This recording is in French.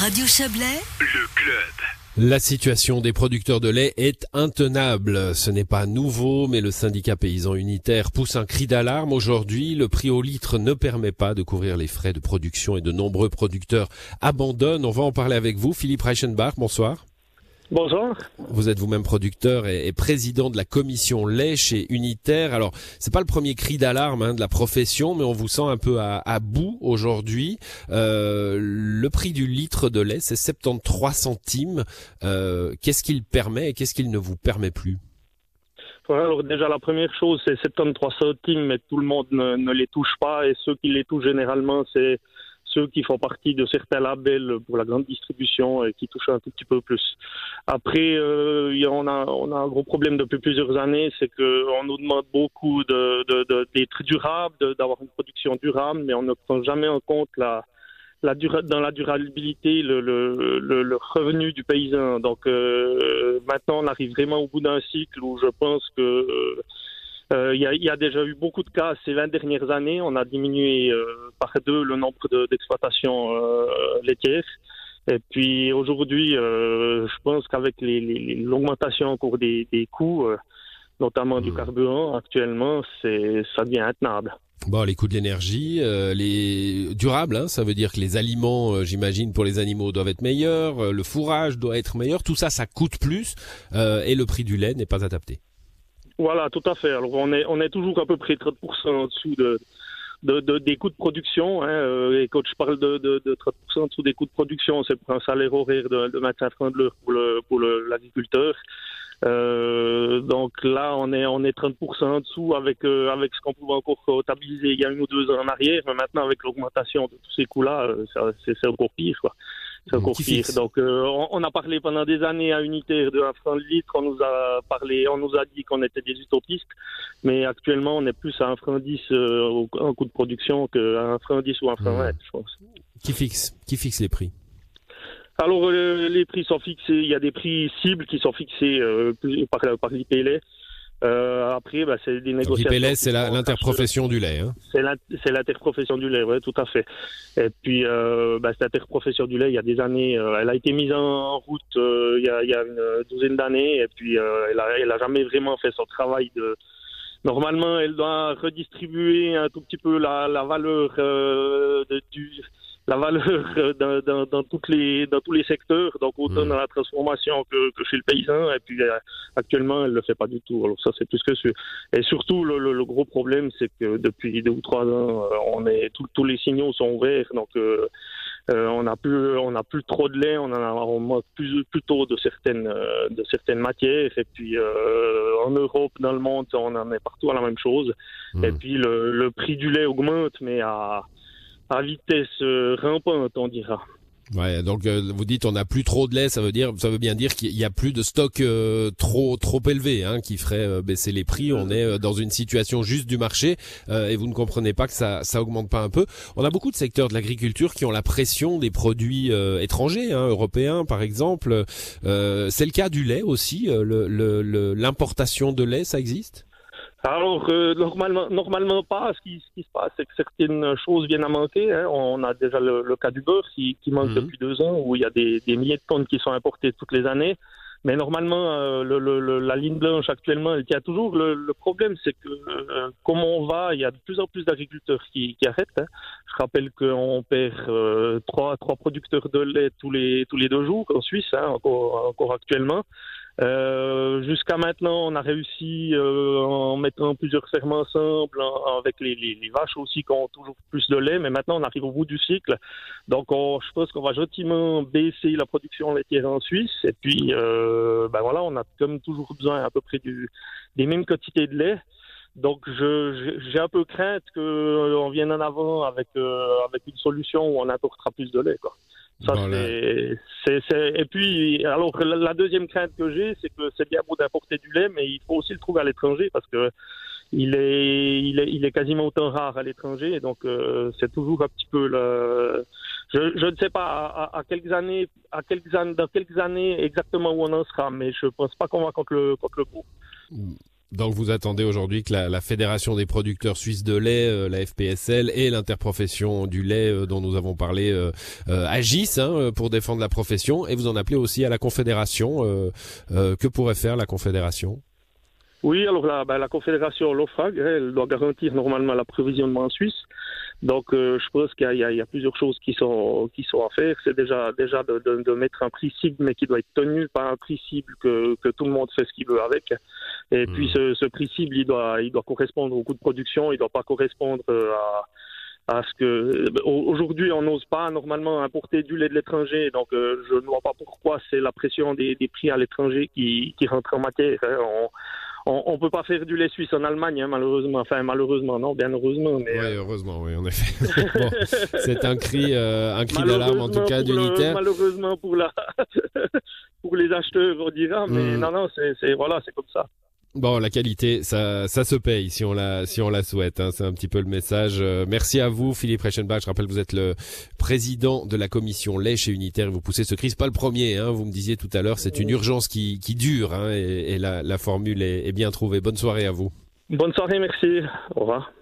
Radio Chablais, le club. La situation des producteurs de lait est intenable. Ce n'est pas nouveau, mais le syndicat paysan unitaire pousse un cri d'alarme. Aujourd'hui, le prix au litre ne permet pas de couvrir les frais de production et de nombreux producteurs abandonnent. On va en parler avec vous. Philippe Reichenbach, bonsoir. Bonjour. Vous êtes vous-même producteur et, président de la commission lait chez Unitaire. Alors, c'est pas le premier cri d'alarme hein, de la profession, mais on vous sent un peu à, bout aujourd'hui. Euh, le prix du litre de lait, c'est 73 centimes. Euh, qu'est-ce qu'il permet et qu'est-ce qu'il ne vous permet plus? Alors déjà la première chose c'est 73 centimes mais tout le monde ne, ne les touche pas et ceux qui les touchent généralement c'est ceux qui font partie de certains labels pour la grande distribution et qui touchent un tout petit peu plus. Après, euh, on, a, on a un gros problème depuis plusieurs années, c'est qu'on nous demande beaucoup d'être durable, d'avoir une production durable, mais on ne prend jamais en compte la, la dans la durabilité le, le, revenu du paysan. Donc euh, maintenant, on arrive vraiment au bout d'un cycle où je pense que euh, il y, a, déjà eu beaucoup de cas ces 20 dernières années. On a diminué par deux le nombre d'exploitations euh, laitières. Et puis aujourd'hui, je pense qu'avec l'augmentation en cours des, coûts, notamment du mmh. carburant, actuellement, c'est ça devient intenable. Bon, les coûts de l'énergie, les durables, hein, ça veut dire que les aliments, j'imagine, pour les animaux doivent être meilleurs, le fourrage doit être meilleur, tout ça, ça coûte plus, et le prix du lait n'est pas adapté. Voilà, tout à fait. Alors on est on est toujours à peu près 30% en dessous de, de, des coûts de production. Hein, euh, et quand je parle de, de, de 30% en dessous des coûts de production, c'est pour un salaire horaire de, de 25 francs de l'heure pour le pour l'agriculteur. Euh, donc là, on est on est 30% en dessous avec euh, avec ce qu'on pouvait encore comptabiliser il y a une ou deux ans en arrière. Mais maintenant, avec l'augmentation de tous ces coûts-là, euh, c'est encore pire. Quoi. Donc, euh, on, a parlé pendant des années à Unitaire de un franc de litre. On nous a parlé, on nous a dit qu'on était des utopistes. Mais actuellement, on est plus à un franc 10 euh, en coût de production qu'à un franc 10 ou un franc 20, je pense. Qui fixe, qui fixe les prix? Alors euh, les prix sont fixés, il y a des prix cibles qui sont fixés par, par l'IPLS euh, après, bah, c'est des négociations. L'IPLS, c'est l'interprofession du lait. Hein. C'est l'interprofession du lait, oui, tout à fait. Et puis, euh, bah, cette interprofession du lait, il y a des années, euh, elle a été mise en route euh, il, y a, il y a une douzaine d'années, et puis euh, elle, a, elle a jamais vraiment fait son travail de. Normalement, elle doit redistribuer un tout petit peu la, la valeur de, du la valeur euh, dans, dans, dans, toutes les, dans tous les secteurs, donc autant mm. dans la transformation que, que, chez le paysan. Et puis euh, actuellement, elle le fait pas du tout. Alors ça, c'est plus que sûr. Et surtout, le, le, gros problème, c'est que depuis deux ou trois ans, euh, on est tous les signaux sont ouverts. Donc euh, on n'a plus, on a plus trop de lait. On en a on manque plus, plutôt de certaines, de certaines matières. Et puis en Europe, dans le monde, on en est partout à la même chose. Mm. Et puis le, le prix du lait augmente, mais à à vitesse euh, rampante, on dira. Ouais, donc euh, vous dites on n'a plus trop de lait, ça veut dire ça veut bien dire qu'il y a plus de stock euh, trop trop élevé hein, qui ferait baisser les prix. On est dans une situation juste du marché et vous ne comprenez pas que ça ça augmente pas un peu. On a beaucoup de secteurs de l'agriculture qui ont la pression des produits étrangers, hein, européens par exemple. C'est le cas du lait aussi. L'importation le, de lait, ça existe? Alors, euh, normalement, normalement pas. Ce qui, ce qui se passe, c'est que certaines choses viennent à manquer. Hein. On a déjà le, cas du beurre qui, qui manque mhm. depuis deux ans, où il y a des, des, milliers de tonnes qui sont importées toutes les années. Mais normalement, euh, le, le, la ligne blanche actuellement, elle tient toujours. Le, problème, c'est que euh, comme on va, il y a de plus en plus d'agriculteurs qui, qui, arrêtent. Hein. Je rappelle qu'on perd euh, trois, trois producteurs de lait tous les, tous les deux jours en Suisse, hein, encore, encore actuellement. Euh, Jusqu'à maintenant, on a réussi euh, en mettant plusieurs fermes ensemble, avec les, les, les, vaches aussi qui ont toujours plus de lait, mais maintenant on arrive au bout du cycle. Donc on, je pense qu'on va gentiment baisser la production laitière en Suisse. Et puis, euh, ben voilà, on a comme toujours besoin à peu près du, des mêmes quantités de lait. Donc j'ai un peu crainte qu'on euh, vienne en avant avec, euh, avec une solution où on apportera plus de lait. Quoi. Ça, c'est, c'est, Et puis, alors, la, deuxième crainte que j'ai, c'est que c'est bien beau d'importer du lait, mais il faut aussi le trouver à l'étranger parce que il est, il est, il est quasiment autant rare à l'étranger. Donc, euh, c'est toujours un petit peu le. Je, je ne sais pas à, à, quelques années, à quelques années, dans quelques années exactement où on en sera, mais je pense pas qu'on va contre le, contre le coup. Donc vous attendez aujourd'hui que la, Fédération des producteurs suisses de lait, euh, la FPSL et l'interprofession du lait euh, dont nous avons parlé euh, agissent hein, pour défendre la profession et vous en appelez aussi à la Confédération. que pourrait faire la Confédération? Oui, alors la, ben, la confédération, l'OFAG, elle doit garantir normalement l'approvisionnement en Suisse. Donc, euh, je pense qu'il y, y, a plusieurs choses qui sont qui sont à faire. C'est déjà déjà de, de, de, mettre un prix cible, mais qui doit être tenu, pas un prix cible que, que tout le monde fait ce qu'il veut avec. Et puis, hmm. ce, ce, prix cible, il doit il doit correspondre au coût de production. Il doit pas correspondre euh, à à ce que euh, aujourd'hui on n'ose pas normalement importer du lait de l'étranger, donc je ne vois pas pourquoi c'est la pression des, des prix à l'étranger qui, qui rentre en matière. Hein. On, ne peut pas faire du lait suisse en Allemagne, hein, malheureusement. Enfin, malheureusement, non, bien heureusement. Mais, oui, euh, heureusement, oui, en effet. c'est un cri, euh, un cri d'alarme en tout cas d'unitaire. Malheureusement pour la, pour les acheteurs, on dira, mais hmm. non, non, c'est voilà, c'est comme ça. Bon, la qualité, ça, ça se paye si on la, si on la souhaite. Hein. C'est un petit peu le message. Euh, merci à vous, Philippe Reichenbach. Je rappelle, vous êtes le président de la commission lait chez Unitaire et vous poussez ce cri. pas le premier. Hein. Vous me disiez tout à l'heure, c'est une urgence qui, qui dure hein, et, la, la, formule est, est bien trouvée. Bonne soirée à vous. Bonne soirée, merci. Au revoir.